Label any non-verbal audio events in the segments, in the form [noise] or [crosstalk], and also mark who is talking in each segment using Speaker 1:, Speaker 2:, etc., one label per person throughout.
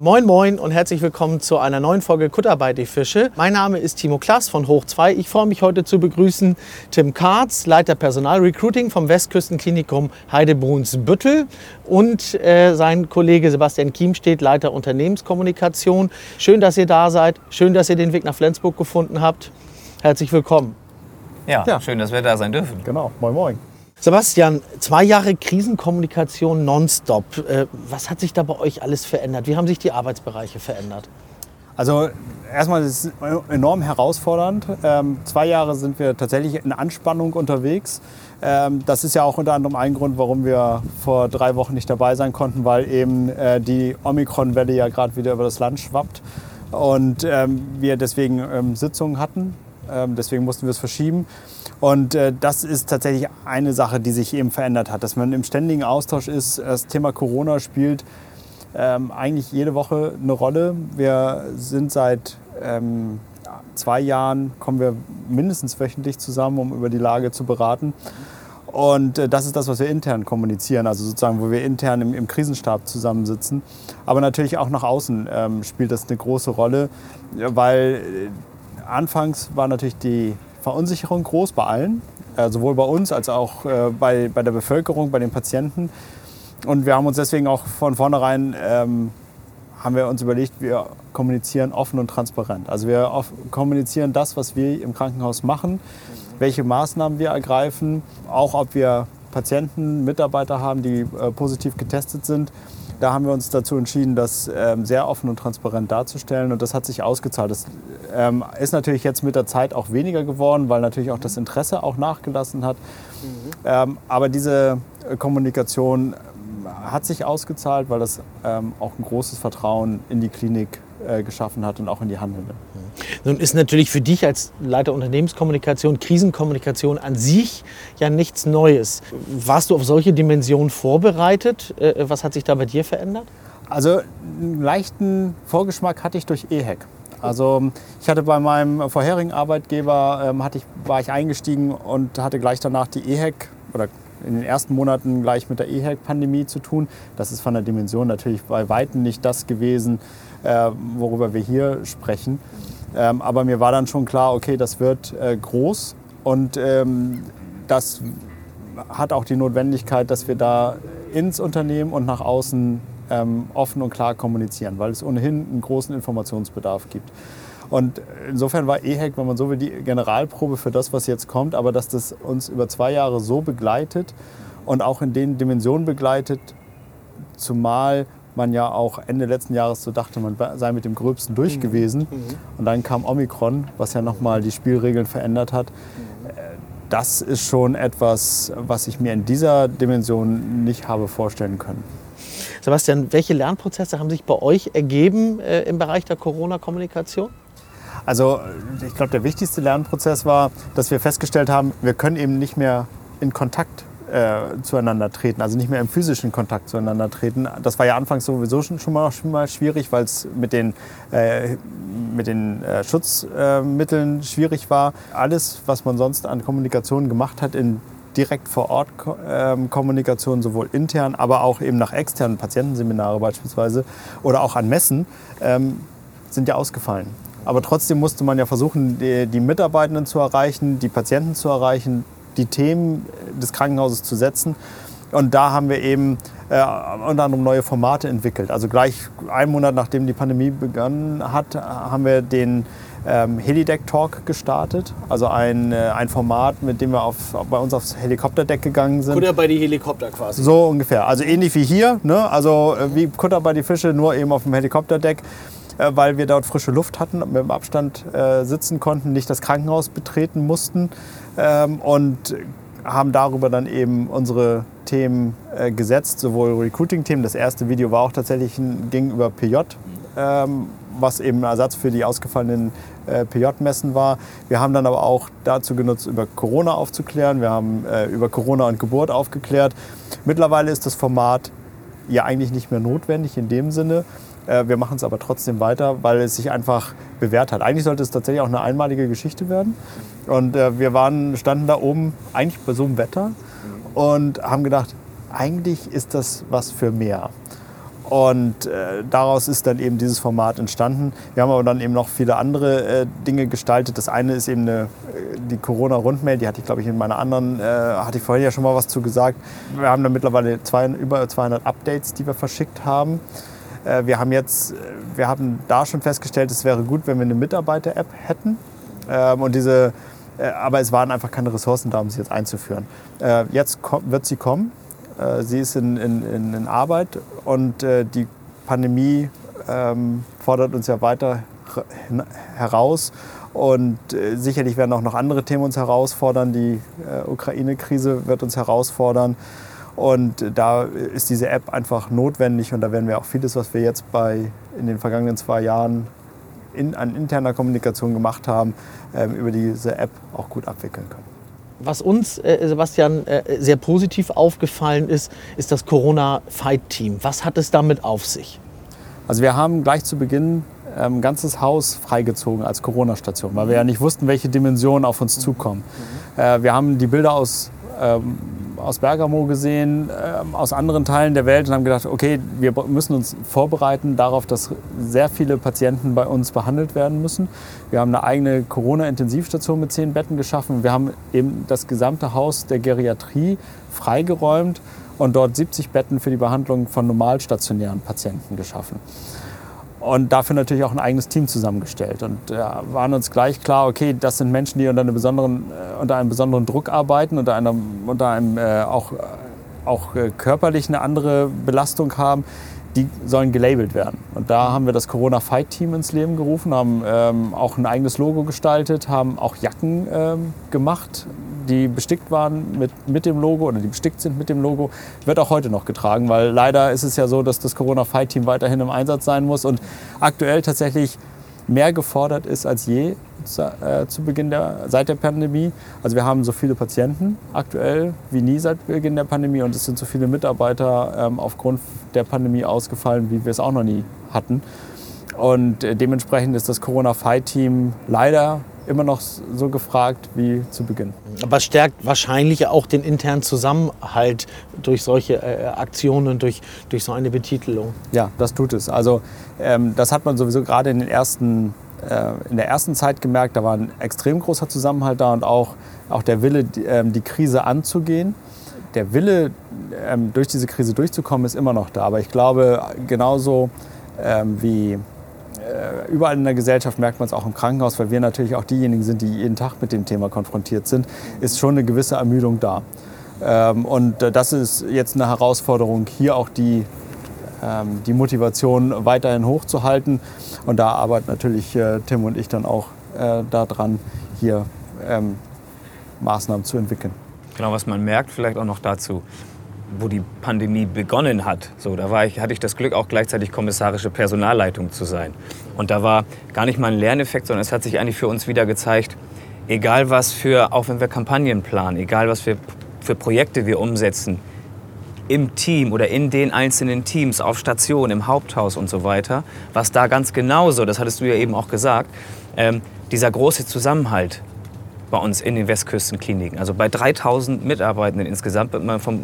Speaker 1: Moin Moin und herzlich willkommen zu einer neuen Folge Kuttarbeit die Fische. Mein Name ist Timo Klaas von Hoch 2. Ich freue mich heute zu begrüßen Tim Karz, Leiter Personalrecruiting vom Westküstenklinikum Heidebrunsbüttel und äh, sein Kollege Sebastian Kiemstedt, Leiter Unternehmenskommunikation. Schön, dass ihr da seid. Schön, dass ihr den Weg nach Flensburg gefunden habt. Herzlich willkommen.
Speaker 2: Ja, ja. schön, dass wir da sein dürfen.
Speaker 3: Genau. Moin Moin.
Speaker 1: Sebastian, zwei Jahre Krisenkommunikation nonstop. Äh, was hat sich da bei euch alles verändert? Wie haben sich die Arbeitsbereiche verändert?
Speaker 3: Also erstmal ist es enorm herausfordernd. Ähm, zwei Jahre sind wir tatsächlich in Anspannung unterwegs. Ähm, das ist ja auch unter anderem ein Grund, warum wir vor drei Wochen nicht dabei sein konnten, weil eben äh, die Omikron-Welle ja gerade wieder über das Land schwappt und ähm, wir deswegen Sitzungen hatten. Deswegen mussten wir es verschieben. Und äh, das ist tatsächlich eine Sache, die sich eben verändert hat, dass man im ständigen Austausch ist. Das Thema Corona spielt ähm, eigentlich jede Woche eine Rolle. Wir sind seit ähm, zwei Jahren, kommen wir mindestens wöchentlich zusammen, um über die Lage zu beraten. Und äh, das ist das, was wir intern kommunizieren, also sozusagen, wo wir intern im, im Krisenstab zusammensitzen. Aber natürlich auch nach außen ähm, spielt das eine große Rolle, weil äh, anfangs war natürlich die Verunsicherung groß bei allen, äh, sowohl bei uns als auch äh, bei, bei der Bevölkerung, bei den Patienten. Und wir haben uns deswegen auch von vornherein ähm, haben wir uns überlegt, wir kommunizieren offen und transparent. Also wir kommunizieren das, was wir im Krankenhaus machen, welche Maßnahmen wir ergreifen, auch ob wir Patienten, Mitarbeiter haben, die äh, positiv getestet sind da haben wir uns dazu entschieden, das ähm, sehr offen und transparent darzustellen und das hat sich ausgezahlt. Das ähm, ist natürlich jetzt mit der Zeit auch weniger geworden, weil natürlich auch das Interesse auch nachgelassen hat. Mhm. Ähm, aber diese äh, Kommunikation hat sich ausgezahlt, weil das ähm, auch ein großes Vertrauen in die Klinik äh, geschaffen hat und auch in die Handelnden.
Speaker 1: Nun ist natürlich für dich als Leiter Unternehmenskommunikation, Krisenkommunikation an sich ja nichts Neues. Warst du auf solche Dimensionen vorbereitet? Äh, was hat sich da bei dir verändert?
Speaker 3: Also einen leichten Vorgeschmack hatte ich durch EHEC. Also ich hatte bei meinem vorherigen Arbeitgeber, ähm, hatte ich, war ich eingestiegen und hatte gleich danach die EHEC oder in den ersten Monaten gleich mit der EHEC-Pandemie zu tun. Das ist von der Dimension natürlich bei Weitem nicht das gewesen, äh, worüber wir hier sprechen. Ähm, aber mir war dann schon klar, okay, das wird äh, groß und ähm, das hat auch die Notwendigkeit, dass wir da ins Unternehmen und nach außen ähm, offen und klar kommunizieren, weil es ohnehin einen großen Informationsbedarf gibt. Und insofern war EHEC, wenn man so will, die Generalprobe für das, was jetzt kommt, aber dass das uns über zwei Jahre so begleitet und auch in den Dimensionen begleitet, zumal man ja auch Ende letzten Jahres so dachte, man sei mit dem Gröbsten durch mhm. gewesen. Mhm. Und dann kam Omikron, was ja nochmal die Spielregeln verändert hat. Mhm. Das ist schon etwas, was ich mir in dieser Dimension nicht habe vorstellen können.
Speaker 1: Sebastian, welche Lernprozesse haben sich bei euch ergeben äh, im Bereich der Corona-Kommunikation?
Speaker 3: Also ich glaube, der wichtigste Lernprozess war, dass wir festgestellt haben, wir können eben nicht mehr in Kontakt äh, zueinander treten, also nicht mehr im physischen Kontakt zueinander treten. Das war ja anfangs sowieso schon, schon, mal, schon mal schwierig, weil es mit den, äh, mit den äh, Schutzmitteln schwierig war. Alles, was man sonst an Kommunikation gemacht hat in direkt vor Ort ähm, Kommunikation, sowohl intern, aber auch eben nach externen Patientenseminare beispielsweise oder auch an Messen, ähm, sind ja ausgefallen. Aber trotzdem musste man ja versuchen, die, die Mitarbeitenden zu erreichen, die Patienten zu erreichen, die Themen des Krankenhauses zu setzen. Und da haben wir eben äh, unter anderem neue Formate entwickelt. Also gleich einen Monat nachdem die Pandemie begonnen hat, haben wir den ähm, Helideck Talk gestartet. Also ein, äh, ein Format, mit dem wir auf, bei uns aufs Helikopterdeck gegangen sind.
Speaker 1: Kutter bei die Helikopter quasi.
Speaker 3: So ungefähr. Also ähnlich wie hier. Ne? Also äh, wie Kutter bei die Fische, nur eben auf dem Helikopterdeck. Äh, weil wir dort frische Luft hatten, mit dem Abstand äh, sitzen konnten, nicht das Krankenhaus betreten mussten ähm, und haben darüber dann eben unsere Themen äh, gesetzt, sowohl Recruiting-Themen. Das erste Video war auch tatsächlich ein, ging über PJ, ähm, was eben ein Ersatz für die ausgefallenen PJ-Messen war. Wir haben dann aber auch dazu genutzt, über Corona aufzuklären. Wir haben über Corona und Geburt aufgeklärt. Mittlerweile ist das Format ja eigentlich nicht mehr notwendig in dem Sinne, wir machen es aber trotzdem weiter, weil es sich einfach bewährt hat. Eigentlich sollte es tatsächlich auch eine einmalige Geschichte werden. Und äh, wir waren, standen da oben eigentlich bei so einem Wetter und haben gedacht, eigentlich ist das was für mehr. Und äh, daraus ist dann eben dieses Format entstanden. Wir haben aber dann eben noch viele andere äh, Dinge gestaltet. Das eine ist eben eine, äh, die Corona-Rundmail, die hatte ich glaube ich in meiner anderen, äh, hatte ich vorhin ja schon mal was zu gesagt. Wir haben da mittlerweile zwei, über 200 Updates, die wir verschickt haben. Äh, wir haben jetzt, wir haben da schon festgestellt, es wäre gut, wenn wir eine Mitarbeiter-App hätten. Ähm, und diese, äh, aber es waren einfach keine Ressourcen da, um sie jetzt einzuführen. Jetzt wird sie kommen. Äh, sie ist in, in, in Arbeit und äh, die Pandemie ähm, fordert uns ja weiter heraus. Und äh, sicherlich werden auch noch andere Themen uns herausfordern. Die äh, Ukraine-Krise wird uns herausfordern. Und da ist diese App einfach notwendig. Und da werden wir auch vieles, was wir jetzt bei, in den vergangenen zwei Jahren in, an interner Kommunikation gemacht haben, äh, über diese App auch gut abwickeln können.
Speaker 1: Was uns, äh, Sebastian, äh, sehr positiv aufgefallen ist, ist das Corona-Fight-Team. Was hat es damit auf sich?
Speaker 3: Also wir haben gleich zu Beginn ein ähm, ganzes Haus freigezogen als Corona-Station, weil wir ja nicht wussten, welche Dimensionen auf uns zukommen. Mhm. Äh, wir haben die Bilder aus ähm, aus Bergamo gesehen, äh, aus anderen Teilen der Welt und haben gedacht, okay, wir müssen uns vorbereiten darauf, dass sehr viele Patienten bei uns behandelt werden müssen. Wir haben eine eigene Corona-Intensivstation mit zehn Betten geschaffen. Wir haben eben das gesamte Haus der Geriatrie freigeräumt und dort 70 Betten für die Behandlung von normalstationären Patienten geschaffen und dafür natürlich auch ein eigenes Team zusammengestellt. Und äh, waren uns gleich klar, okay, das sind Menschen, die unter, eine besonderen, äh, unter einem besonderen Druck arbeiten, unter, einer, unter einem äh, auch, auch äh, körperlich eine andere Belastung haben. Die sollen gelabelt werden. Und da haben wir das Corona Fight Team ins Leben gerufen, haben ähm, auch ein eigenes Logo gestaltet, haben auch Jacken ähm, gemacht die bestickt waren mit, mit dem Logo oder die bestickt sind mit dem Logo, wird auch heute noch getragen, weil leider ist es ja so, dass das Corona Fight Team weiterhin im Einsatz sein muss und aktuell tatsächlich mehr gefordert ist als je äh, zu Beginn der, seit der Pandemie. Also wir haben so viele Patienten aktuell wie nie seit Beginn der Pandemie und es sind so viele Mitarbeiter ähm, aufgrund der Pandemie ausgefallen, wie wir es auch noch nie hatten. Und äh, dementsprechend ist das Corona Fight Team leider immer noch so gefragt wie zu Beginn.
Speaker 1: Aber stärkt wahrscheinlich auch den internen Zusammenhalt durch solche äh, Aktionen, durch, durch so eine Betitelung.
Speaker 3: Ja, das tut es. Also ähm, das hat man sowieso gerade in, den ersten, äh, in der ersten Zeit gemerkt. Da war ein extrem großer Zusammenhalt da und auch, auch der Wille, die, ähm, die Krise anzugehen. Der Wille, ähm, durch diese Krise durchzukommen, ist immer noch da. Aber ich glaube, genauso ähm, wie überall in der Gesellschaft merkt man es auch im Krankenhaus, weil wir natürlich auch diejenigen sind, die jeden Tag mit dem Thema konfrontiert sind, ist schon eine gewisse Ermüdung da. Ähm, und äh, das ist jetzt eine Herausforderung, hier auch die, ähm, die Motivation weiterhin hochzuhalten. Und da arbeiten natürlich äh, Tim und ich dann auch daran, hier ähm, Maßnahmen zu entwickeln.
Speaker 2: Genau, was man merkt, vielleicht auch noch dazu wo die Pandemie begonnen hat, so, da war ich, hatte ich das Glück, auch gleichzeitig kommissarische Personalleitung zu sein. Und da war gar nicht mal ein Lerneffekt, sondern es hat sich eigentlich für uns wieder gezeigt, egal was für, auch wenn wir Kampagnen planen, egal was für, für Projekte wir umsetzen, im Team oder in den einzelnen Teams, auf Station, im Haupthaus und so weiter, was da ganz genauso, das hattest du ja eben auch gesagt, ähm, dieser große Zusammenhalt bei uns in den Westküstenkliniken. Also bei 3000 Mitarbeitenden insgesamt,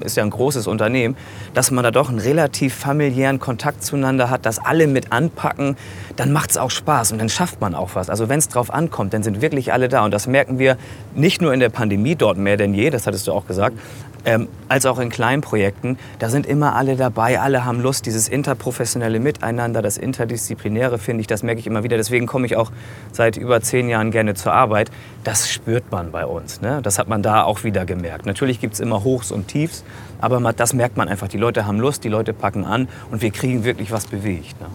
Speaker 2: ist ja ein großes Unternehmen, dass man da doch einen relativ familiären Kontakt zueinander hat, dass alle mit anpacken, dann macht es auch Spaß und dann schafft man auch was. Also wenn es drauf ankommt, dann sind wirklich alle da. Und das merken wir nicht nur in der Pandemie dort mehr denn je, das hattest du auch gesagt, ähm, als auch in kleinen Projekten. Da sind immer alle dabei, alle haben Lust, dieses interprofessionelle Miteinander, das Interdisziplinäre finde ich, das merke ich immer wieder. Deswegen komme ich auch seit über zehn Jahren gerne zur Arbeit. Das spürt man bei uns. Ne? Das hat man da auch wieder gemerkt. Natürlich gibt es immer Hochs und Tiefs, aber das merkt man einfach. Die Leute haben Lust, die Leute packen an und wir kriegen wirklich was bewegt. Ne?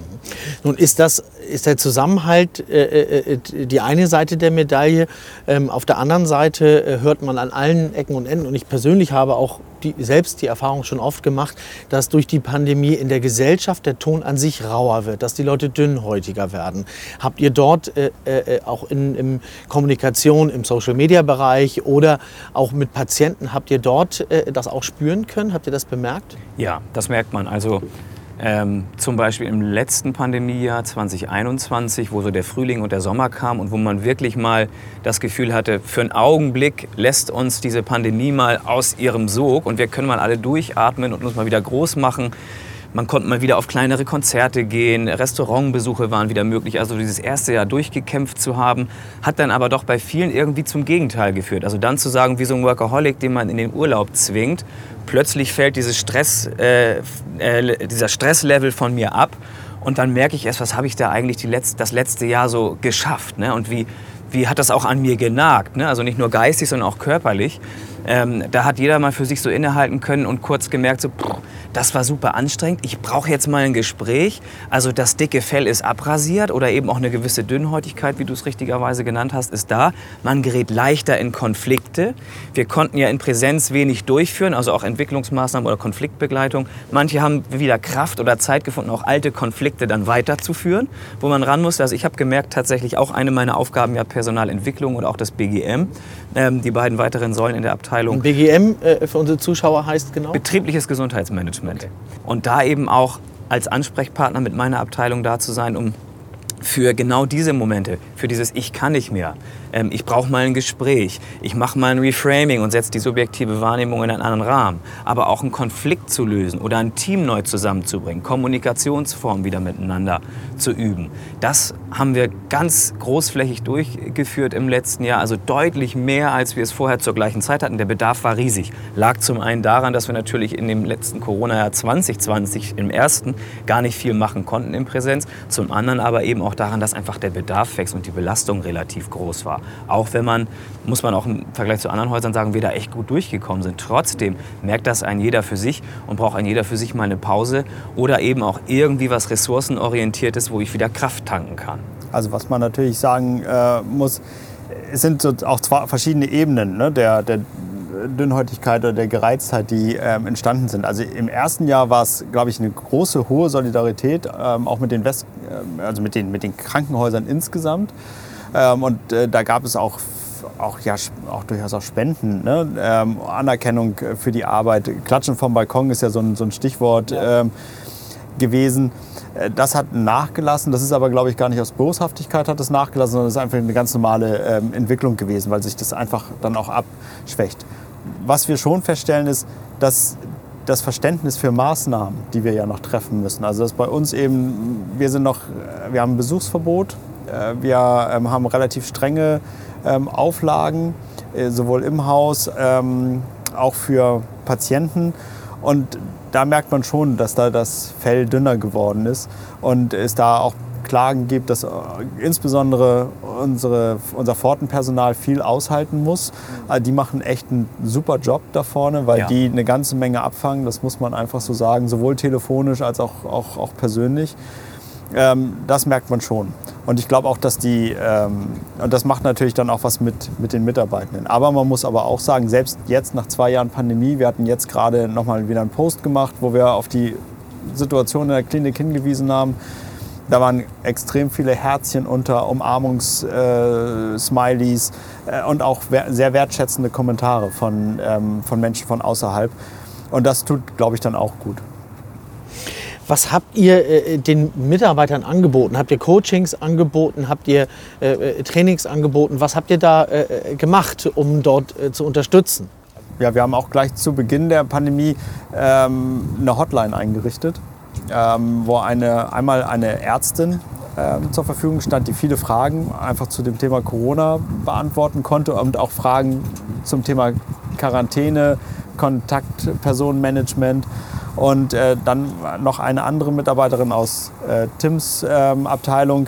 Speaker 1: Nun ist das ist der Zusammenhalt äh, äh, äh, die eine Seite der Medaille. Ähm, auf der anderen Seite äh, hört man an allen Ecken und Enden und ich persönlich habe auch die, selbst die Erfahrung schon oft gemacht, dass durch die Pandemie in der Gesellschaft der Ton an sich rauer wird, dass die Leute dünnhäutiger werden. Habt ihr dort äh, äh, auch in, in Kommunikation im Social-Media-Bereich oder auch mit Patienten, habt ihr dort äh, das auch spüren können? Habt ihr das bemerkt?
Speaker 2: Ja, das merkt man. Also ähm, zum Beispiel im letzten Pandemiejahr 2021, wo so der Frühling und der Sommer kam und wo man wirklich mal das Gefühl hatte, für einen Augenblick lässt uns diese Pandemie mal aus ihrem Sog und wir können mal alle durchatmen und uns mal wieder groß machen Man konnte mal wieder auf kleinere Konzerte gehen, Restaurantbesuche waren wieder möglich. Also dieses erste Jahr durchgekämpft zu haben, hat dann aber doch bei vielen irgendwie zum Gegenteil geführt. Also dann zu sagen, wie so ein Workaholic, den man in den Urlaub zwingt, plötzlich fällt dieses Stress, äh, äh, dieser Stresslevel von mir ab. Und dann merke ich erst, was habe ich da eigentlich Letz-, das letzte Jahr so geschafft. Ne? Und wie, wie hat das auch an mir genagt? Ne? Also nicht nur geistig, sondern auch körperlich. Ähm, da hat jeder mal für sich so innehalten können und kurz gemerkt, so, pff, das war super anstrengend, ich brauche jetzt mal ein Gespräch. Also das dicke Fell ist abrasiert oder eben auch eine gewisse Dünnhäutigkeit, wie du es richtigerweise genannt hast, ist da. Man gerät leichter in Konflikte. Wir konnten ja in Präsenz wenig durchführen, also auch Entwicklungsmaßnahmen oder Konfliktbegleitung. Manche haben wieder Kraft oder Zeit gefunden, auch alte Konflikte dann weiterzuführen, wo man ran muss. Also ich habe gemerkt, tatsächlich auch eine meiner Aufgaben ja Personalentwicklung oder auch das BGM. Ähm, die beiden weiteren Säulen in der Abteilung.
Speaker 1: Und BGM äh, für unsere Zuschauer heißt genau?
Speaker 2: Betriebliches Gesundheitsmanagement. Okay. Und da eben auch als Ansprechpartner mit meiner Abteilung da zu sein, um für genau diese Momente, für dieses Ich kann nicht mehr, ähm, ich brauche mal ein Gespräch, ich mache mal ein Reframing und setze die subjektive Wahrnehmung in einen anderen Rahmen. Aber auch einen Konflikt zu lösen oder ein Team neu zusammenzubringen, Kommunikationsformen wieder miteinander zu üben. Das haben wir ganz großflächig durchgeführt im letzten Jahr, also deutlich mehr, als wir es vorher zur gleichen Zeit hatten. Der Bedarf war riesig. Lag zum einen daran, dass wir natürlich in dem letzten Corona-Jahr 2020 im ersten gar nicht viel machen konnten in Präsenz. Zum anderen aber eben auch daran, dass einfach der Bedarf wächst und die Belastung relativ groß war. Auch wenn man, muss man auch im Vergleich zu anderen Häusern sagen, wir da echt gut durchgekommen sind. Trotzdem merkt das ein jeder für sich und braucht ein jeder für sich mal eine Pause oder eben auch irgendwie was ressourcenorientiertes, wo ich wieder Kraft tanken kann.
Speaker 3: Also was man natürlich sagen äh, muss, es sind so auch zwei verschiedene Ebenen ne, der, der Dünnhäutigkeit oder der Gereiztheit, die ähm, entstanden sind. Also im ersten Jahr war es, glaube ich, eine große, hohe Solidarität, ähm, auch mit den, West, äh, also mit, den, mit den Krankenhäusern insgesamt. Ähm, und äh, da gab es auch, auch, ja, auch durchaus auch Spenden, ne? ähm, Anerkennung für die Arbeit. Klatschen vom Balkon ist ja so ein, so ein Stichwort ja. ähm, gewesen. Äh, das hat nachgelassen. Das ist aber, glaube ich, gar nicht aus Boshaftigkeit hat es nachgelassen, sondern es ist einfach eine ganz normale ähm, Entwicklung gewesen, weil sich das einfach dann auch abschwächt. Was wir schon feststellen ist, dass das Verständnis für Maßnahmen, die wir ja noch treffen müssen. Also dass bei uns eben, wir sind noch, wir haben ein Besuchsverbot, wir ähm, haben relativ strenge ähm, Auflagen, äh, sowohl im Haus, ähm, auch für Patienten. Und da merkt man schon, dass da das Fell dünner geworden ist und es da auch Klagen gibt, dass äh, insbesondere unsere, unser Pfortenpersonal viel aushalten muss. Die machen echt einen super Job da vorne, weil ja. die eine ganze Menge abfangen, das muss man einfach so sagen, sowohl telefonisch als auch, auch, auch persönlich. Ähm, das merkt man schon. Und ich glaube auch, dass die, ähm, und das macht natürlich dann auch was mit, mit den Mitarbeitenden. Aber man muss aber auch sagen, selbst jetzt nach zwei Jahren Pandemie, wir hatten jetzt gerade nochmal wieder einen Post gemacht, wo wir auf die Situation in der Klinik hingewiesen haben. Da waren extrem viele Herzchen unter, Umarmungs-Smileys äh, äh, und auch sehr wertschätzende Kommentare von, ähm, von Menschen von außerhalb. Und das tut, glaube ich, dann auch gut.
Speaker 1: Was habt ihr äh, den Mitarbeitern angeboten? Habt ihr Coachings angeboten? Habt ihr äh, äh Trainings angeboten? Was habt ihr da äh, äh gemacht, um dort äh, zu unterstützen?
Speaker 3: Ja, wir haben auch gleich zu Beginn der Pandemie ähm, eine Hotline eingerichtet, ähm, wo eine, einmal eine Ärztin ähm, zur Verfügung stand, die viele Fragen einfach zu dem Thema Corona beantworten konnte und auch Fragen zum Thema Quarantäne, Kontaktpersonenmanagement und äh, dann noch eine andere Mitarbeiterin aus äh, Tims ähm, Abteilung,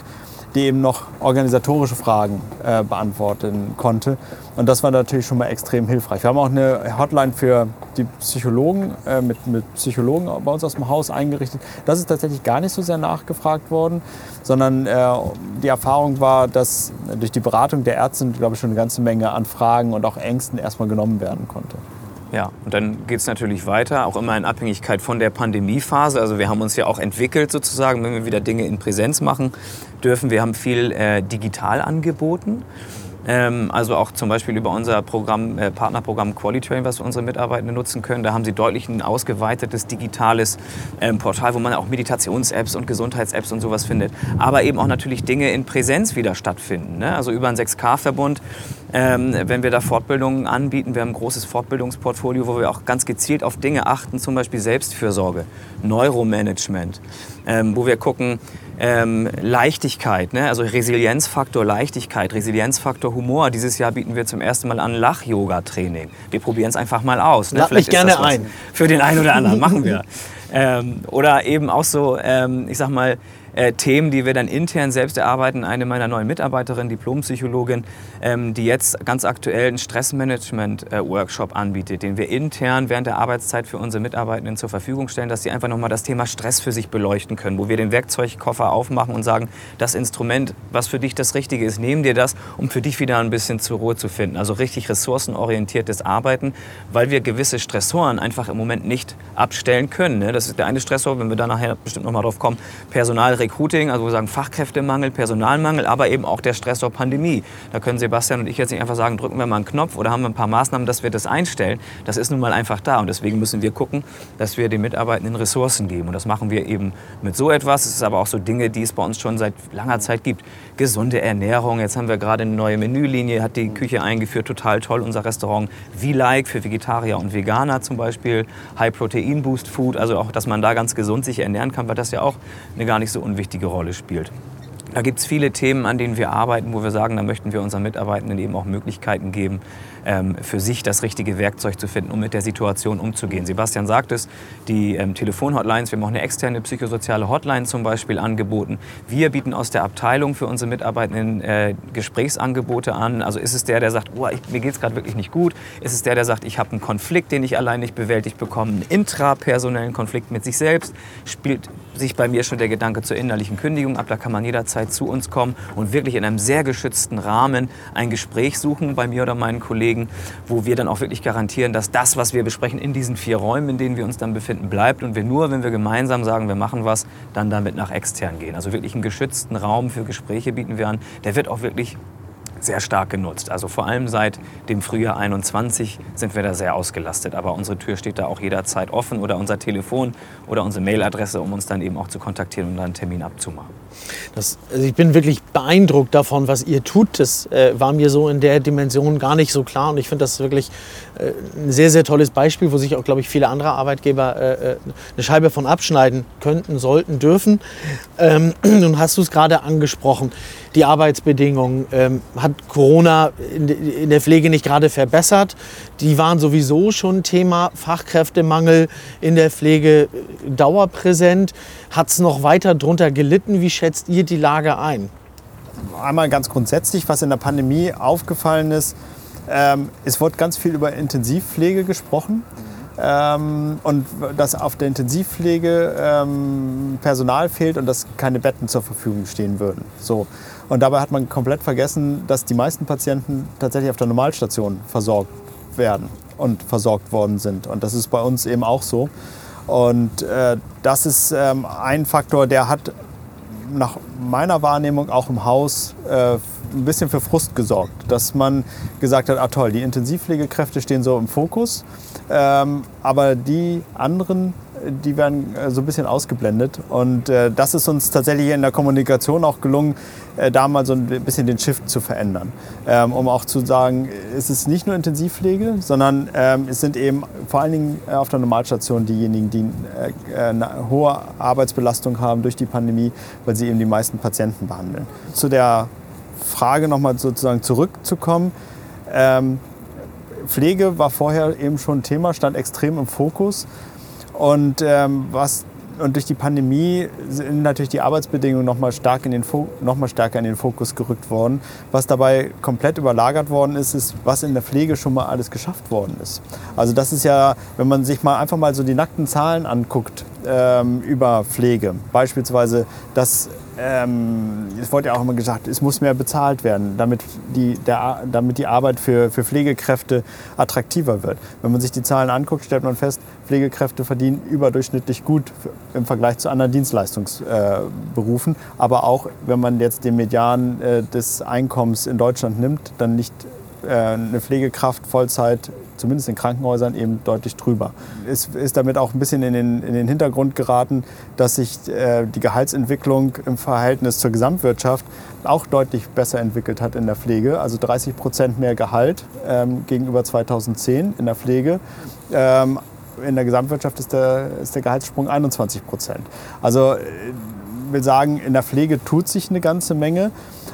Speaker 3: die eben noch organisatorische Fragen äh, beantworten konnte. Und das war natürlich schon mal extrem hilfreich. Wir haben auch eine Hotline für die Psychologen, äh, mit, mit Psychologen bei uns aus dem Haus eingerichtet. Das ist tatsächlich gar nicht so sehr nachgefragt worden, sondern äh, die Erfahrung war, dass durch die Beratung der Ärzte, glaube ich, schon eine ganze Menge an Fragen und auch Ängsten erstmal genommen werden konnte.
Speaker 2: Ja, und dann geht es natürlich weiter, auch immer in Abhängigkeit von der Pandemiephase. Also wir haben uns ja auch entwickelt sozusagen, wenn wir wieder Dinge in Präsenz machen dürfen. Wir haben viel äh, digital angeboten. Ähm, also auch zum Beispiel über unser Programm, äh, Partnerprogramm Qualitrain, was unsere Mitarbeitenden nutzen können. Da haben sie deutlich ein ausgeweitetes digitales ähm, Portal, wo man auch Meditations-Apps und Gesundheits-Apps und sowas findet. Aber eben auch natürlich Dinge in Präsenz wieder stattfinden. Ne? Also über einen 6K-Verbund, ähm, wenn wir da Fortbildungen anbieten. Wir haben ein großes Fortbildungsportfolio, wo wir auch ganz gezielt auf Dinge achten, zum Beispiel Selbstfürsorge, Neuromanagement, ähm, wo wir gucken, ähm, Leichtigkeit, ne? also Resilienzfaktor Leichtigkeit, Resilienzfaktor Humor. Dieses Jahr bieten wir zum ersten Mal an Lach-Yoga-Training. Wir probieren es einfach mal aus.
Speaker 1: Ne? Lad mich gerne ein.
Speaker 2: Für den einen oder anderen [laughs] machen wir. ähm, oder eben auch so, ähm, ich sag mal, äh, Themen, die wir dann intern selbst erarbeiten. Eine meiner neuen Mitarbeiterinnen, Diplompsychologin, ähm, die jetzt ganz aktuell einen Stressmanagement-Workshop äh, anbietet, den wir intern während der Arbeitszeit für unsere Mitarbeitenden zur Verfügung stellen, dass sie einfach nochmal das Thema Stress für sich beleuchten können, wo wir den Werkzeugkoffer aufmachen und sagen, das Instrument, was für dich das Richtige ist, nehmen dir das, um für dich wieder ein bisschen zur Ruhe zu finden. Also richtig ressourcenorientiertes Arbeiten, weil wir gewisse Stressoren einfach im Moment nicht abstellen können. Ne? Das ist der eine Stressor, wenn wir da nachher bestimmt nochmal drauf kommen, Personal Recruiting, also wir sagen Fachkräftemangel, Personalmangel, aber eben auch der Stress der Pandemie. Da können Sebastian und ich jetzt nicht einfach sagen, drücken wir mal einen Knopf oder haben wir ein paar Maßnahmen, dass wir das einstellen. Das ist nun mal einfach da und deswegen müssen wir gucken, dass wir den Mitarbeitenden Ressourcen geben. Und das machen wir eben mit so etwas. Es ist aber auch so Dinge, die es bei uns schon seit langer Zeit gibt. Gesunde Ernährung. Jetzt haben wir gerade eine neue Menülinie, hat die Küche eingeführt, total toll. Unser Restaurant V-Like für Vegetarier und Veganer zum Beispiel. High Protein Boost Food, also auch, dass man da ganz gesund sich ernähren kann, weil das ja auch eine gar nicht so unwichtige Rolle spielt. Da gibt es viele Themen, an denen wir arbeiten, wo wir sagen, da möchten wir unseren Mitarbeitenden eben auch Möglichkeiten geben, ähm, für sich das richtige Werkzeug zu finden, um mit der Situation umzugehen. Sebastian sagt es, die ähm, Telefonhotlines, wir haben auch eine externe psychosoziale Hotline zum Beispiel angeboten. Wir bieten aus der Abteilung für unsere Mitarbeitenden äh, Gesprächsangebote an. Also ist es der, der sagt, oh, mir geht es gerade wirklich nicht gut? Ist es der, der sagt, ich habe einen Konflikt, den ich allein nicht bewältigt bekomme, einen intrapersonellen Konflikt mit sich selbst? Spielt sich bei mir schon der Gedanke zur innerlichen Kündigung ab. Da kann man jederzeit zu uns kommen und wirklich in einem sehr geschützten Rahmen ein Gespräch suchen bei mir oder meinen Kollegen wo wir dann auch wirklich garantieren, dass das, was wir besprechen, in diesen vier Räumen, in denen wir uns dann befinden, bleibt und wir nur, wenn wir gemeinsam sagen, wir machen was, dann damit nach extern gehen. Also wirklich einen geschützten Raum für Gespräche bieten wir an. Der wird auch wirklich sehr stark genutzt. Also vor allem seit dem Frühjahr 21 sind wir da sehr ausgelastet. Aber unsere Tür steht da auch jederzeit offen oder unser Telefon oder unsere Mailadresse, um uns dann eben auch zu kontaktieren und dann einen Termin abzumachen.
Speaker 1: Das, also ich bin wirklich beeindruckt davon, was ihr tut. Das äh, war mir so in der Dimension gar nicht so klar. Und ich finde das wirklich äh, ein sehr, sehr tolles Beispiel, wo sich auch, glaube ich, viele andere Arbeitgeber äh, äh eine Scheibe von abschneiden könnten, sollten, dürfen. Ähm, [clears throat] nun hast du es gerade angesprochen die Arbeitsbedingungen ähm, hat Corona in, in, der Pflege nicht gerade verbessert. Die waren sowieso schon Thema Fachkräftemangel in der Pflege äh, dauerpräsent. Hat es noch weiter drunter gelitten? Wie schätzt ihr die Lage ein?
Speaker 3: Einmal ganz grundsätzlich, was in der Pandemie aufgefallen ist, ähm, es wurde ganz viel über Intensivpflege gesprochen. Ähm, und dass auf der Intensivpflege ähm, Personal fehlt und dass keine Betten zur Verfügung stehen würden. So. Und dabei hat man komplett vergessen, dass die meisten Patienten tatsächlich auf der Normalstation versorgt werden und versorgt worden sind. Und das ist bei uns eben auch so. Und äh, das ist ähm, ein Faktor, der hat nach meiner Wahrnehmung auch im Haus äh, ein bisschen für Frust gesorgt, dass man gesagt hat, ah toll, die Intensivpflegekräfte stehen so im Fokus, ähm, aber die anderen die werden äh, so ein bisschen ausgeblendet. Und äh, das ist uns tatsächlich in der Kommunikation auch gelungen, äh, da mal so ein bisschen den Shift zu verändern. Ähm, um auch zu sagen, es ist nicht nur Intensivpflege, sondern ähm, es sind eben vor allen Dingen auf der Normalstation diejenigen, die eine hohe Arbeitsbelastung haben durch die Pandemie, weil sie eben die meisten Patienten behandeln. Zu der Frage nochmal sozusagen zurückzukommen. Ähm, Pflege war vorher eben schon ein Thema, stand extrem im Fokus. Und, ähm, was, und durch die Pandemie sind natürlich die Arbeitsbedingungen noch mal, stark in den noch mal stärker in den Fokus gerückt worden. Was dabei komplett überlagert worden ist, ist, was in der Pflege schon mal alles geschafft worden ist. Also das ist ja, wenn man sich mal einfach mal so die nackten Zahlen anguckt ähm, über Pflege, beispielsweise, dass ähm, es wurde ja auch immer gesagt, es muss mehr bezahlt werden, damit die, der, damit die Arbeit für, für Pflegekräfte attraktiver wird. Wenn man sich die Zahlen anguckt, stellt man fest, Pflegekräfte verdienen überdurchschnittlich gut im Vergleich zu anderen Dienstleistungsberufen. Äh, Aber auch wenn man jetzt den Median äh, des Einkommens in Deutschland nimmt, dann nicht äh, eine Pflegekraft Vollzeit zumindest in Krankenhäusern, eben deutlich drüber. Es ist damit auch ein bisschen in den, in den Hintergrund geraten, dass sich äh, die Gehaltsentwicklung im Verhältnis zur Gesamtwirtschaft auch deutlich besser entwickelt hat in der Pflege. Also 30 Prozent mehr Gehalt ähm, gegenüber 2010 in der Pflege. Ähm, in der Gesamtwirtschaft ist der, ist der Gehaltssprung 21 Prozent. Also ich will sagen, in der Pflege tut sich eine ganze Menge,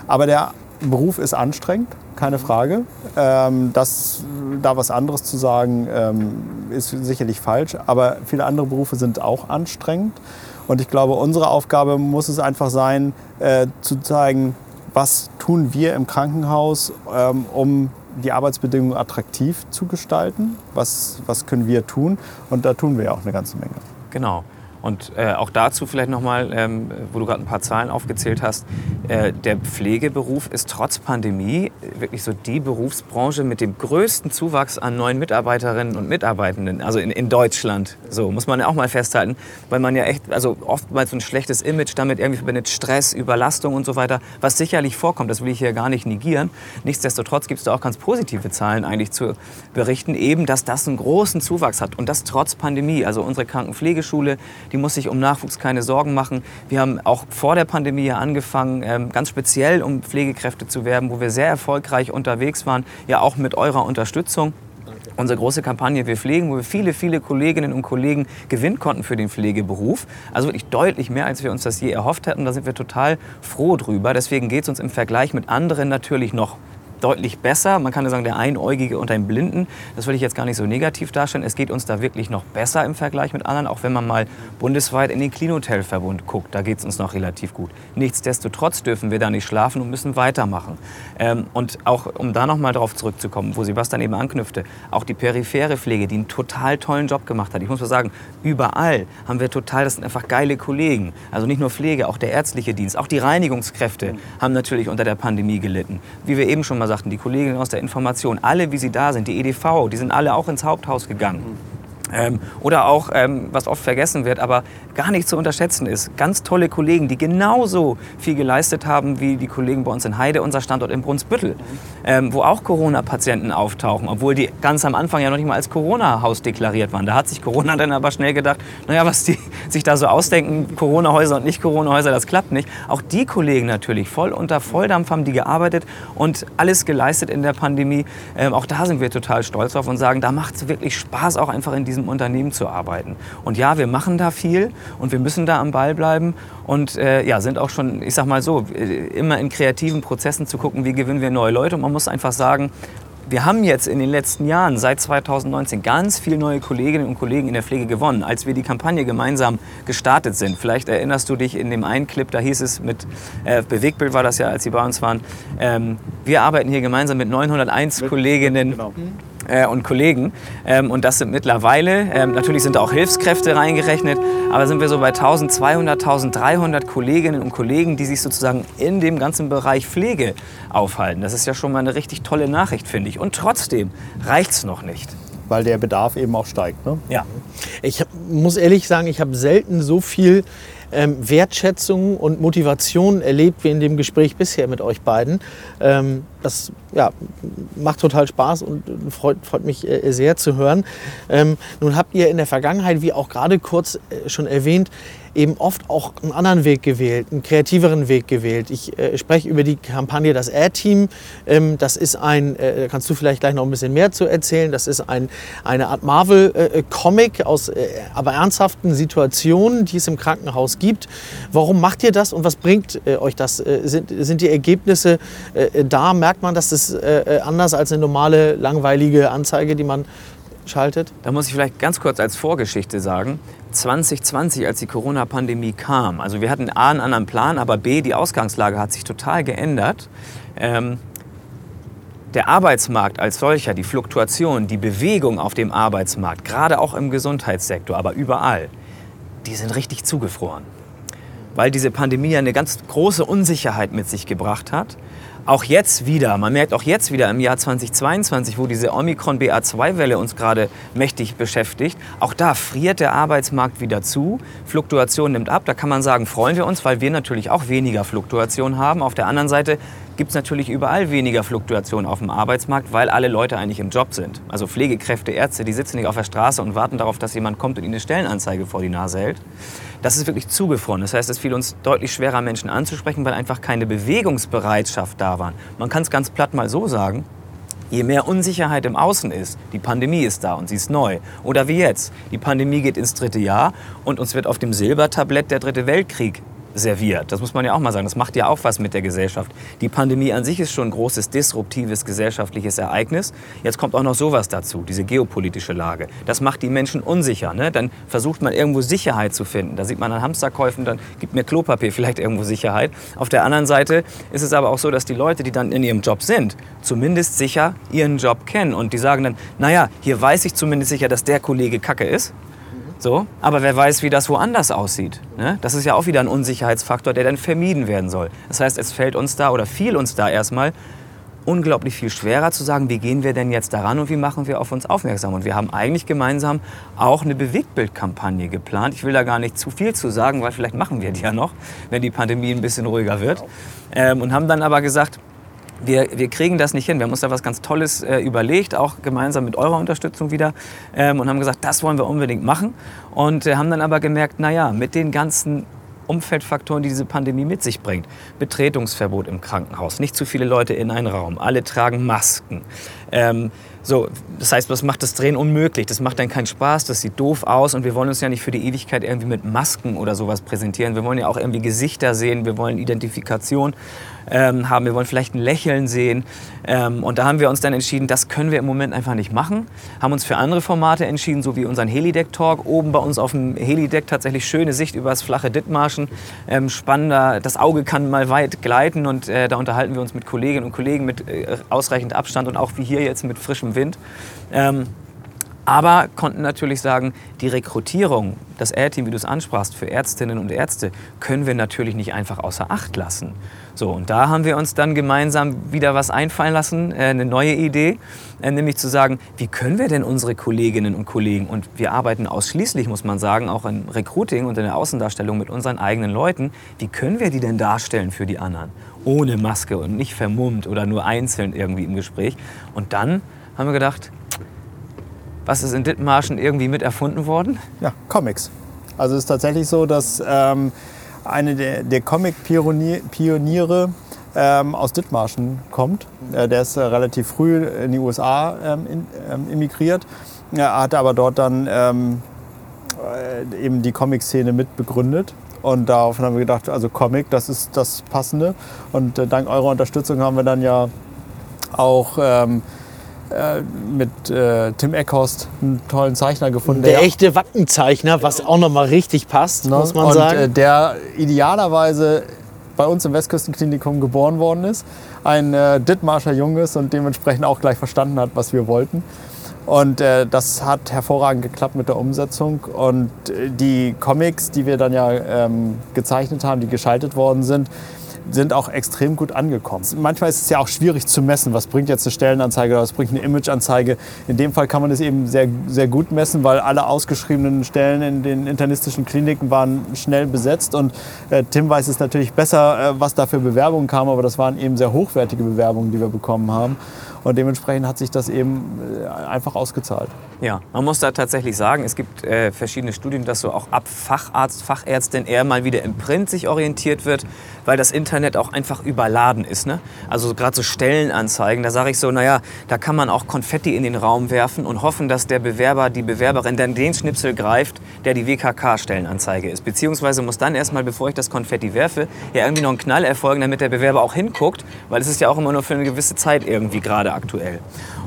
Speaker 3: aber der Beruf ist anstrengend keine Frage. Ähm, das, da was anderes zu sagen, ähm, ist sicherlich falsch. Aber viele andere Berufe sind auch anstrengend. Und ich glaube, unsere Aufgabe muss es einfach sein, äh, zu zeigen, was tun wir im Krankenhaus, ähm, um die Arbeitsbedingungen attraktiv zu gestalten. Was, was können wir tun? Und da tun wir ja auch eine ganze Menge.
Speaker 2: Genau. Und äh, auch dazu vielleicht nochmal, ähm, wo du gerade ein paar Zahlen aufgezählt hast, äh, der Pflegeberuf ist trotz Pandemie wirklich so die Berufsbranche mit dem größten Zuwachs an neuen Mitarbeiterinnen und Mitarbeitenden, also in, in Deutschland. So muss man ja auch mal festhalten, weil man ja echt, also oftmals so ein schlechtes Image damit irgendwie verbindet, Stress, Überlastung und so weiter, was sicherlich vorkommt, das will ich hier gar nicht negieren. Nichtsdestotrotz gibt es da auch ganz positive Zahlen eigentlich zu berichten, eben, dass das einen großen Zuwachs hat und das trotz Pandemie. Also unsere Krankenpflegeschule, die die muss sich um Nachwuchs keine Sorgen machen. Wir haben auch vor der Pandemie angefangen, ähm, ganz speziell um Pflegekräfte zu werben, wo wir sehr erfolgreich unterwegs waren, ja auch mit eurer Unterstützung. Unsere große Kampagne Wir pflegen, wo wir viele, viele Kolleginnen und Kollegen gewinnen konnten für den Pflegeberuf. Also wirklich deutlich mehr, als wir uns das je erhofft hätten. Da sind wir total froh drüber. Deswegen geht es uns im Vergleich mit anderen natürlich noch deutlich besser. Man kann ja sagen, der Einäugige und ein Blinden. Das will ich jetzt gar nicht so negativ darstellen. Es geht uns da wirklich noch besser im Vergleich mit anderen, auch wenn man mal bundesweit in den Clean-Hotel-Verbund guckt. Da geht es uns noch relativ gut. Nichtsdestotrotz dürfen wir da nicht schlafen und müssen weitermachen. Ähm, und auch, um da noch mal drauf zurückzukommen, wo Sebastian eben anknüpfte, auch die periphere Pflege, die einen total tollen Job gemacht hat. Ich muss mal sagen, überall haben wir total, das sind einfach geile Kollegen. Also nicht nur Pflege, auch der ärztliche Dienst, auch die Reinigungskräfte haben natürlich unter der Pandemie gelitten. Wie wir eben schon mal sagten, die Kolleginnen aus der Information, alle wie sie da sind, die EDV, die sind alle auch ins Haupthaus gegangen. Ähm, oder auch, ähm, was oft vergessen wird, aber gar nicht zu unterschätzen ist, ganz tolle Kollegen, die genauso viel geleistet haben wie die Kollegen bei uns in Heide, unser Standort in Brunsbüttel, ähm, wo auch Corona-Patienten auftauchen, obwohl die ganz am Anfang ja noch nicht mal als Corona-Haus deklariert waren. Da hat sich Corona dann aber schnell gedacht, naja, was die [laughs] sich da so ausdenken, Corona-Häuser und nicht Corona-Häuser, das klappt nicht. Auch die Kollegen natürlich, voll unter Volldampf haben die gearbeitet und alles geleistet in der Pandemie. Ähm, auch da sind wir total stolz drauf und sagen, da macht es wirklich Spaß, auch einfach in diesem diesem Unternehmen zu arbeiten. Und ja, wir machen da viel und wir müssen da am Ball bleiben und äh, ja, sind auch schon, ich sag mal so, äh, immer in kreativen Prozessen zu gucken, wie gewinnen wir neue Leute. Und man muss einfach sagen, wir haben jetzt in den letzten Jahren, seit 2019, ganz viele neue Kolleginnen und Kollegen in der Pflege gewonnen, als wir die Kampagne gemeinsam gestartet sind. Vielleicht erinnerst du dich in dem einen Clip, da hieß es mit äh, Bewegtbild war das ja, als sie bei uns waren. Ähm, wir arbeiten hier gemeinsam mit 901 mit, Kolleginnen. Genau äh, und Kollegen. Ähm, und das sind mittlerweile, ähm, natürlich sind da auch Hilfskräfte reingerechnet, aber sind wir so bei 1200, 1300 Kolleginnen und Kollegen, die sich sozusagen in dem ganzen Bereich Pflege aufhalten. Das ist ja schon mal eine richtig tolle Nachricht, finde ich. Und trotzdem reicht es noch nicht
Speaker 3: weil der Bedarf eben auch steigt. Ne?
Speaker 1: Ja. Ich muss ehrlich sagen, ich habe selten so viel ähm, Wertschätzung und Motivation erlebt wie in dem Gespräch bisher mit euch beiden. Ähm, das ja, macht total Spaß und freut, freut mich äh, sehr zu hören. Ähm, nun habt ihr in der Vergangenheit, wie auch gerade kurz äh, schon erwähnt, eben oft auch einen anderen Weg gewählt, einen kreativeren Weg gewählt. Ich äh, spreche über die Kampagne Das Air-Team. Ähm, das ist ein, äh, kannst du vielleicht gleich noch ein bisschen mehr zu erzählen, das ist ein, eine Art Marvel-Comic aus äh, aber ernsthaften Situationen, die es im Krankenhaus gibt. Warum macht ihr das und was bringt äh, euch das? Äh, sind, sind die Ergebnisse da? Merkt man, dass das anders als eine normale, langweilige Anzeige, die man schaltet?
Speaker 2: Da muss ich vielleicht ganz kurz als Vorgeschichte sagen, 2020, als die Corona-Pandemie kam, also wir hatten A einen anderen Plan, aber B, die Ausgangslage hat sich total geändert. Ähm, der Arbeitsmarkt als solcher, die Fluktuation, die Bewegung auf dem Arbeitsmarkt, gerade auch im Gesundheitssektor, aber überall, die sind richtig zugefroren. Weil diese Pandemie ja eine ganz große Unsicherheit mit sich gebracht hat auch jetzt wieder, man merkt auch jetzt wieder im Jahr 2022, wo diese Omikron BA2-Welle uns gerade mächtig beschäftigt, auch da friert der Arbeitsmarkt wieder zu, Fluktuation nimmt ab. Da kann man sagen, freuen wir uns, weil wir natürlich auch weniger Fluktuation haben. Auf der anderen Seite gibt es natürlich überall weniger Fluktuation auf dem Arbeitsmarkt, weil alle Leute eigentlich im Job sind. Also Pflegekräfte, Ärzte, die sitzen nicht auf der Straße und warten darauf, dass jemand kommt und ihnen eine Stellenanzeige vor die Nase hält. Das ist wirklich zugefroren. Das heißt, es fiel uns deutlich schwerer, Menschen anzusprechen, weil einfach keine Bewegungsbereitschaft da war. Man kann es ganz platt mal so sagen. Je mehr Unsicherheit im Außen ist, die Pandemie ist da und sie ist neu. Oder wie jetzt, die Pandemie geht ins dritte Jahr und uns wird auf dem Silbertablett der dritte Weltkrieg serviert. Das muss man ja auch mal sagen. Das macht ja auch was mit der Gesellschaft. Die Pandemie an sich ist schon ein großes disruptives gesellschaftliches Ereignis. Jetzt kommt auch noch sowas dazu, diese geopolitische Lage. Das macht die Menschen unsicher. Ne? Dann versucht man irgendwo Sicherheit zu finden. Da sieht man an Hamsterkäufen, dann gibt mir Klopapier [laughs] vielleicht irgendwo Sicherheit. Auf der anderen Seite ist es aber auch so, dass die Leute, die dann in ihrem Job sind, zumindest sicher ihren Job kennen. Und die sagen dann, naja, hier weiß ich zumindest sicher, dass der Kollege Kacke ist. So, aber wer weiß, wie das woanders aussieht. Ne? Das ist ja auch wieder ein Unsicherheitsfaktor, der dann vermieden werden soll. Das heißt, es fällt uns da oder fiel uns da erstmal unglaublich viel schwerer zu sagen, wie gehen wir denn jetzt daran und wie machen wir auf uns aufmerksam. Und wir haben eigentlich gemeinsam auch eine Bewegtbildkampagne geplant. Ich will da gar nicht zu viel zu sagen, weil vielleicht machen wir die ja noch, wenn die Pandemie ein bisschen ruhiger wird. Ähm, und haben dann aber gesagt, wir, wir kriegen das nicht hin. Wir haben uns da was ganz Tolles äh, überlegt, auch gemeinsam mit eurer Unterstützung wieder. Ähm, und haben gesagt, das wollen wir unbedingt machen. Und äh, haben dann aber gemerkt, naja, mit den ganzen Umfeldfaktoren, die diese Pandemie mit sich bringt. Betretungsverbot im Krankenhaus, nicht zu viele Leute in einen Raum, alle tragen Masken. Ähm, so, das heißt, das macht das Drehen unmöglich. Das macht dann keinen Spaß, das sieht doof aus und wir wollen uns ja nicht für die Ewigkeit irgendwie mit Masken oder sowas präsentieren. Wir wollen ja auch irgendwie Gesichter sehen, wir wollen Identifikation ähm, haben, wir wollen vielleicht ein Lächeln sehen. Ähm, und da haben wir uns dann entschieden, das können wir im Moment einfach nicht machen. Haben uns für andere Formate entschieden, so wie unseren Helideck-Talk. Oben bei uns auf dem Helideck tatsächlich schöne Sicht über das flache Dithmarschen. Ähm, spannender, das Auge kann mal weit gleiten und äh, da unterhalten wir uns mit Kolleginnen und Kollegen mit äh, ausreichend Abstand und auch wie hier jetzt mit frischem Wind. Ähm, aber konnten natürlich sagen, die Rekrutierung, das R-Team, wie du es ansprachst, für Ärztinnen und Ärzte, können wir natürlich nicht einfach außer Acht lassen. So, und da haben wir uns dann gemeinsam wieder was einfallen lassen, äh, eine neue Idee, äh, nämlich zu sagen, wie können wir denn unsere Kolleginnen und Kollegen, und wir arbeiten ausschließlich, muss man sagen, auch im Recruiting und in der Außendarstellung mit unseren eigenen Leuten, wie können wir die denn darstellen für die anderen? Ohne Maske und nicht vermummt oder nur einzeln irgendwie im Gespräch. Und dann haben wir gedacht, was ist in Dithmarschen irgendwie mit erfunden worden?
Speaker 3: Ja, Comics. Also es ist tatsächlich so, dass ähm, eine der, der Comic-Pioniere ähm, aus Dithmarschen kommt. Äh, der ist äh, relativ früh in die USA ähm, in, ähm, emigriert. Er hatte aber dort dann ähm, äh, eben die Comic-Szene mitbegründet. Und daraufhin haben wir gedacht, also Comic, das ist das Passende. Und äh, dank eurer Unterstützung haben wir dann ja auch ähm, äh, mit äh, Tim Eckhorst einen tollen Zeichner gefunden.
Speaker 1: Der, der echte Wappenzeichner, was auch noch mal richtig passt, ne? muss man
Speaker 3: und,
Speaker 1: sagen. Äh,
Speaker 3: der idealerweise bei uns im Westküstenklinikum geboren worden ist. Ein äh, Dithmarscher Junges und dementsprechend auch gleich verstanden hat, was wir wollten. Und äh, das hat hervorragend geklappt mit der Umsetzung. Und äh, die Comics, die wir dann ja ähm, gezeichnet haben, die geschaltet worden sind, sind auch extrem gut angekommen. Manchmal ist es ja auch schwierig zu messen, was bringt jetzt eine Stellenanzeige oder was bringt eine Imageanzeige. In dem Fall kann man es eben sehr, sehr gut messen, weil alle ausgeschriebenen Stellen in den internistischen Kliniken waren schnell besetzt. Und äh, Tim weiß es natürlich besser, äh, was da für Bewerbungen kamen, aber das waren eben sehr hochwertige Bewerbungen, die wir bekommen haben. Und dementsprechend hat sich das eben äh, einfach ausgezahlt.
Speaker 2: Ja, man muss da tatsächlich sagen, es gibt äh, verschiedene Studien, dass so auch ab Facharzt, Fachärztin eher mal wieder im Print sich orientiert wird, weil das Internet auch einfach überladen ist. Ne? Also gerade so Stellenanzeigen, da sage ich so, naja, da kann man auch Konfetti in den Raum werfen und hoffen, dass der Bewerber, die Bewerberin dann den Schnipsel greift, der die WKK-Stellenanzeige ist. Beziehungsweise muss dann erstmal, bevor ich das Konfetti werfe, ja irgendwie noch ein Knall erfolgen, damit der Bewerber auch hinguckt, weil es ist ja auch immer nur für eine gewisse Zeit irgendwie gerade aktuell.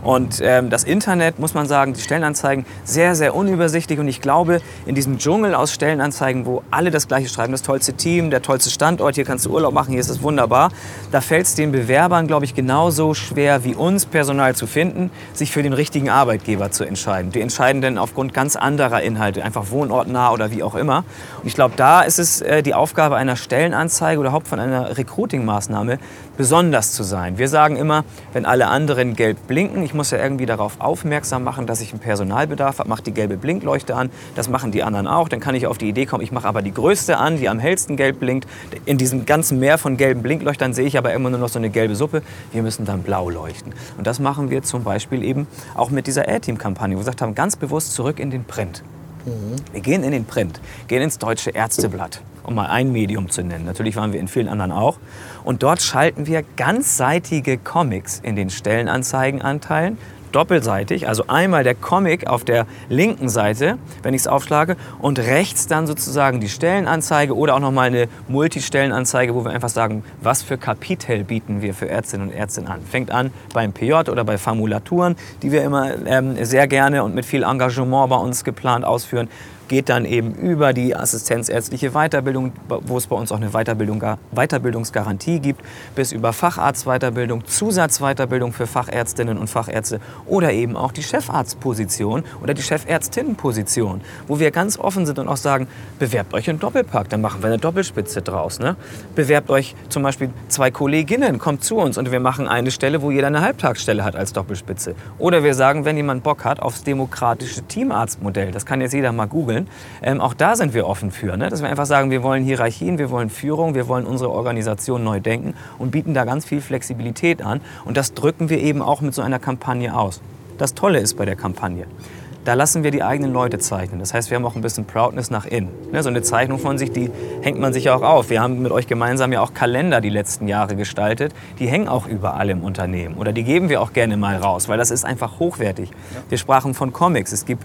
Speaker 2: Und ähm, das Internet, muss man sagen, die Stellenanzeigen sehr, sehr unübersichtlich. Und ich glaube, in diesem Dschungel aus Stellenanzeigen, wo alle das Gleiche schreiben, das tollste Team, der tollste Standort, hier kannst du Urlaub machen, hier es ist wunderbar. Da fällt es den Bewerbern, glaube ich, genauso schwer wie uns, Personal zu finden, sich für den richtigen Arbeitgeber zu entscheiden. Die entscheiden dann aufgrund ganz anderer Inhalte, einfach wohnortnah oder wie auch immer. Und ich glaube, da ist es äh, die Aufgabe einer Stellenanzeige oder überhaupt von einer Recruiting-Maßnahme, besonders zu sein. Wir sagen immer, wenn alle anderen gelb blinken, ich muss ja irgendwie darauf aufmerksam machen, dass ich einen Personalbedarf habe, mache die gelbe Blinkleuchte an. Das machen die anderen auch. Dann kann ich auf die Idee kommen, ich mache aber die größte an, die am hellsten gelb blinkt. In diesem ganzen Meer von gelben Blinkleuchtern sehe ich aber immer nur noch so eine gelbe Suppe. Wir müssen dann blau leuchten. Und das machen wir zum Beispiel eben auch mit dieser A-Team-Kampagne, wo wir gesagt haben, ganz bewusst zurück in den Print. Mhm. Wir gehen in den Print, gehen ins Deutsche Ärzteblatt um mal ein Medium zu nennen. Natürlich waren wir in vielen anderen auch. Und dort schalten wir ganzseitige Comics in den Stellenanzeigenanteilen doppelseitig, also einmal der Comic auf der linken Seite, wenn ich es aufschlage, und rechts dann sozusagen die Stellenanzeige oder auch nochmal eine Multistellenanzeige, wo wir einfach sagen, was für Kapitel bieten wir für Ärztinnen und Ärzte an. Fängt an beim PJ oder bei Formulaturen, die wir immer ähm, sehr gerne und mit viel Engagement bei uns geplant ausführen geht dann eben über die assistenzärztliche Weiterbildung, wo es bei uns auch eine Weiterbildung, Weiterbildungsgarantie gibt, bis über Facharztweiterbildung, Zusatzweiterbildung für Fachärztinnen und Fachärzte oder eben auch die Chefarztposition oder die Chefärztinnenposition, wo wir ganz offen sind und auch sagen, bewerbt euch in Doppelpack, dann machen wir eine Doppelspitze draus. Ne? Bewerbt euch zum Beispiel zwei Kolleginnen, kommt zu uns und wir machen eine Stelle, wo jeder eine Halbtagsstelle hat als Doppelspitze. Oder wir sagen, wenn jemand Bock hat aufs demokratische Teamarztmodell, das kann jetzt jeder mal googeln, wollen. Ähm, auch da sind wir offen für, ne? dass wir einfach sagen, wir wollen Hierarchien, wir wollen Führung, wir wollen unsere Organisation neu denken und bieten da ganz viel Flexibilität an. Und das drücken wir eben auch mit so einer Kampagne aus. Das Tolle ist bei der Kampagne, da lassen wir die eigenen Leute zeichnen. Das heißt, wir haben auch ein bisschen Proudness nach innen. Ne, so eine Zeichnung von sich, die hängt man sich auch auf. Wir haben mit euch gemeinsam ja auch Kalender die letzten Jahre gestaltet. Die hängen auch überall im Unternehmen. Oder die geben wir auch gerne mal raus, weil das ist einfach hochwertig. Wir sprachen von Comics. Es gibt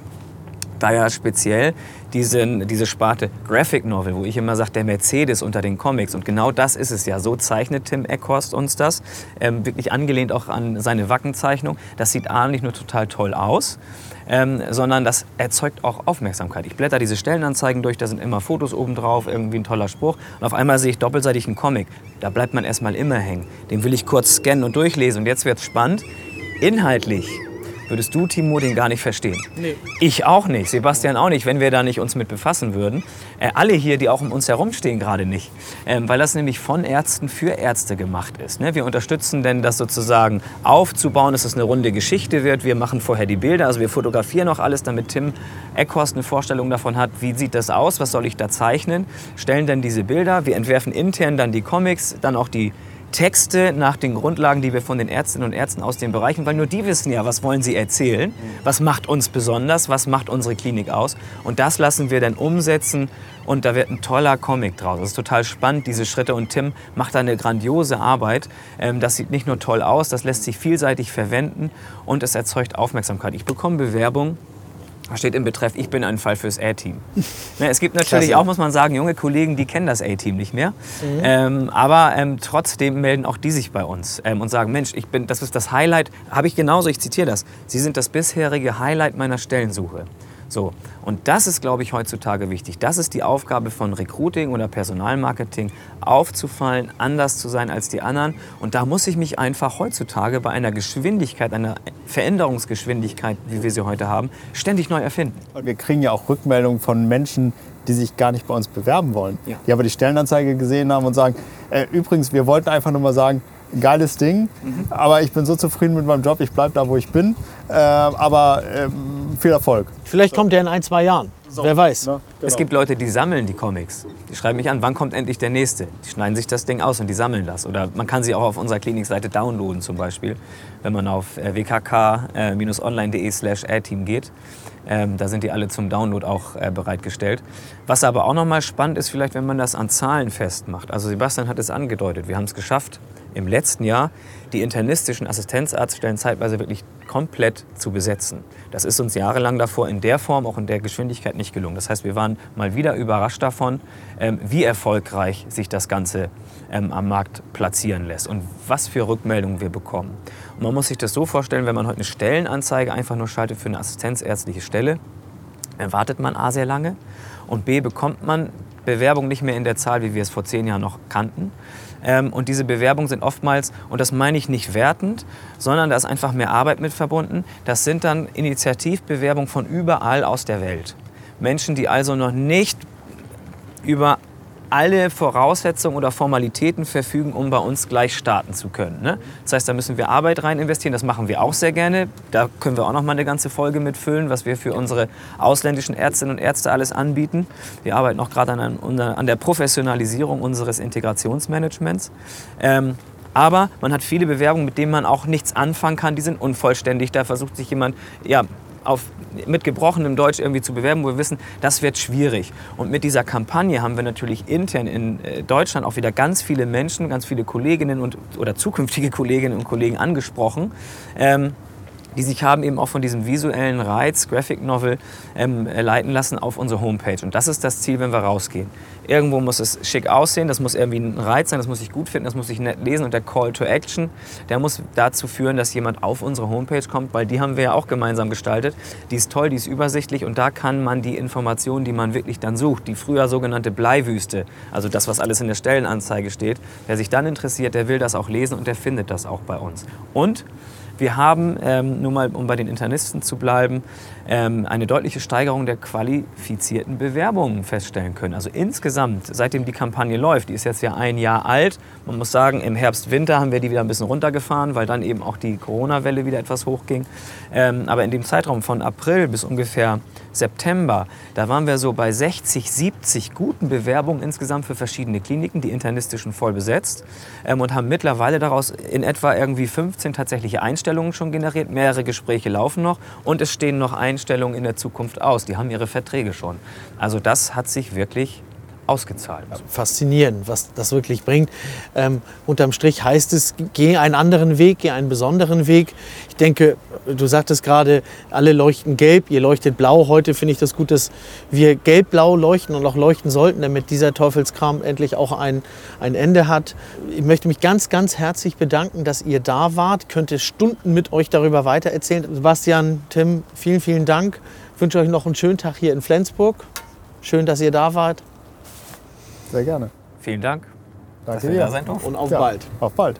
Speaker 2: da speziell diesen, diese Sparte Graphic Novel, wo ich immer sage, der Mercedes unter den Comics. Und genau das ist es ja. So zeichnet Tim Eckhorst uns das. Ähm, wirklich angelehnt auch an seine Wackenzeichnung. Das sieht A nicht nur total toll aus, ähm, sondern das erzeugt auch Aufmerksamkeit. Ich blätter diese Stellenanzeigen durch, da sind immer Fotos obendrauf, irgendwie ein toller Spruch. Und auf einmal sehe ich doppelseitig einen Comic. Da bleibt man erstmal immer hängen. Den will ich kurz scannen und durchlesen. Und jetzt wird es spannend. Inhaltlich würdest du, Timo, den gar nicht verstehen. Nee. Ich auch nicht, Sebastian auch nicht, wenn wir da nicht uns mit befassen würden. Äh, alle hier, die auch um uns herumstehen, gerade nicht. Ähm, weil das nämlich von Ärzten für Ärzte gemacht ist. Ne? Wir unterstützen denn das sozusagen aufzubauen, dass es eine runde Geschichte wird. Wir machen vorher die Bilder, also wir fotografieren auch alles, damit Tim Eckhorst eine Vorstellung davon hat, wie sieht das aus, was soll ich da zeichnen. Stellen dann diese Bilder, wir entwerfen intern dann die Comics, dann auch die Texte nach den Grundlagen, die wir von den Ärztinnen und Ärzten aus den Bereichen, weil nur die wissen ja, was wollen sie erzählen, was macht uns besonders, was macht unsere Klinik aus. Und das lassen wir dann umsetzen und da wird ein toller Comic draus. Das ist total spannend, diese Schritte. Und Tim macht da eine grandiose Arbeit. Ähm, das sieht nicht nur toll aus, das lässt sich vielseitig verwenden und es erzeugt Aufmerksamkeit. Ich bekomme Bewerbungen steht im Betreff, ich bin ein Fall fürs A-Team. [laughs] Ne, es gibt natürlich Klasse. auch, muss man sagen, junge Kollegen, die kennen das A-Team nicht mehr. Mhm. Ähm, aber ähm, trotzdem melden auch die sich bei uns ähm, und sagen, Mensch, ich bin, das ist das Highlight, habe ich genauso, ich zitiere das, Sie sind das bisherige Highlight meiner Stellensuche. So, und das ist, glaube ich, heutzutage wichtig. Das ist die Aufgabe von Recruiting oder Personalmarketing, aufzufallen, anders zu sein als die anderen. Und da muss ich mich einfach heutzutage bei einer Geschwindigkeit, einer Veränderungsgeschwindigkeit, wie wir sie heute haben, ständig neu erfinden.
Speaker 3: Wir kriegen ja auch Rückmeldungen von Menschen, die sich gar nicht bei uns bewerben wollen, ja. die aber die Stellenanzeige gesehen haben und sagen, äh, übrigens, wir wollten einfach nur mal sagen, geiles Ding, mhm. aber ich bin so zufrieden mit meinem Job, ich bleibe da, wo ich bin. Äh, aber äh, viel Erfolg.
Speaker 1: Vielleicht kommt er in ein, zwei Jahren. So. Wer weiß. Ne?
Speaker 2: Genau. Es gibt Leute, die sammeln die Comics. Die schreiben mich an, wann kommt endlich der nächste. Die schneiden sich das Ding aus und die sammeln das. Oder man kann sie auch auf unserer Klinikseite downloaden zum Beispiel, wenn man auf äh, wkk-online.de slash airteam geht. Ähm, da sind die alle zum Download auch äh, bereitgestellt. Was aber auch nochmal spannend ist, vielleicht wenn man das an Zahlen festmacht. Also Sebastian hat es angedeutet, wir haben es geschafft, im letzten Jahr die internistischen Assistenzarztstellen zeitweise wirklich komplett zu besetzen. Das ist uns jahrelang davor in der Form, auch in der Geschwindigkeit nicht gelungen. Das heißt, wir waren mal wieder überrascht davon, ähm, wie erfolgreich sich das Ganze ähm, am Markt platzieren lässt und was für Rückmeldungen wir bekommen. Und man muss sich das so vorstellen, wenn man heute eine Stellenanzeige einfach nur schaltet für eine assistenzärztliche Stelle, dann wartet man A sehr lange und B bekommt man Bewerbung nicht mehr in der Zahl, wie wir es vor zehn Jahren noch kannten. Ähm, und diese Bewerbungen sind oftmals, und das meine ich nicht wertend, sondern da ist einfach mehr Arbeit mit verbunden. Das sind dann Initiativbewerbungen von überall aus der Welt. Menschen, die also noch nicht über alle Voraussetzungen oder Formalitäten verfügen, um bei uns gleich starten zu können. Ne? Das heißt, da müssen wir Arbeit rein investieren. Das machen wir auch sehr gerne. Da können wir auch noch mal eine ganze Folge mitfüllen, was wir für unsere ausländischen Ärztinnen und Ärzte alles anbieten. Wir arbeiten auch gerade an, an, der Professionalisierung unseres Integrationsmanagements. Ähm, aber man hat viele Bewerbungen, mit denen man auch nichts anfangen kann. Die sind unvollständig. Da versucht sich jemand ja, auf, mit gebrochenem Deutsch irgendwie zu bewerben, wo wir wissen, das wird schwierig. Und mit dieser Kampagne haben wir natürlich intern in äh, Deutschland auch wieder ganz viele Menschen, ganz viele Kolleginnen und, oder zukünftige [laughs] Kolleginnen und Kollegen angesprochen. Ähm, die sich haben eben auch von diesem visuellen Reiz, Graphic Novel, ähm, leiten lassen auf unsere Homepage. Und das ist das Ziel, wenn wir rausgehen. Irgendwo muss es schick aussehen, das muss irgendwie ein Reiz sein, das muss ich gut finden, das muss ich nett lesen. Und der Call to Action, der muss dazu führen, dass jemand auf unsere Homepage kommt, weil die haben wir ja auch gemeinsam gestaltet. Die ist toll, die ist übersichtlich und da kann man die Informationen, die man wirklich dann sucht, die früher sogenannte Bleiwüste, also das, was alles in der Stellenanzeige steht, wer sich dann interessiert, der will das auch lesen und der findet das auch bei uns. Und wir haben, ähm, nur mal um bei den Internisten zu bleiben, ähm, eine deutliche Steigerung der qualifizierten Bewerbungen feststellen können. Also insgesamt, seitdem die Kampagne läuft, die ist jetzt ja ein Jahr alt. Man muss sagen, im Herbst, Winter haben wir die wieder ein bisschen runtergefahren, weil dann eben auch die Corona-Welle wieder etwas hochging. Ähm, aber in dem Zeitraum von April bis ungefähr September, da waren wir so bei 60, 70 guten Bewerbungen insgesamt für verschiedene Kliniken, die internistischen voll besetzt ähm, und haben mittlerweile daraus in etwa irgendwie 15 tatsächliche Einstellungen schon generiert. Mehrere Gespräche laufen noch und es stehen noch Einstellungen in der Zukunft aus. Die haben ihre Verträge schon. Also das hat sich wirklich ausgezahlt.
Speaker 1: Faszinierend, was das wirklich bringt. Ähm, unterm Strich heißt es, geh einen anderen Weg, geh einen besonderen Weg. Ich denke, du sagtest gerade, alle leuchten gelb, ihr leuchtet blau. Heute finde ich das gut, dass wir gelb-blau leuchten und auch leuchten sollten, damit dieser Teufelskram endlich auch ein, ein Ende hat. Ich möchte mich ganz, ganz herzlich bedanken, dass ihr da wart. Ich könnte Stunden mit euch darüber weitererzählen. Sebastian, Tim, vielen, vielen Dank. Ich wünsche euch noch einen schönen Tag hier in Flensburg. Schön, dass ihr da wart.
Speaker 3: Sehr gerne.
Speaker 2: Vielen Dank.
Speaker 3: Danke dir.
Speaker 1: Und auf ja, bald.
Speaker 3: Auf bald.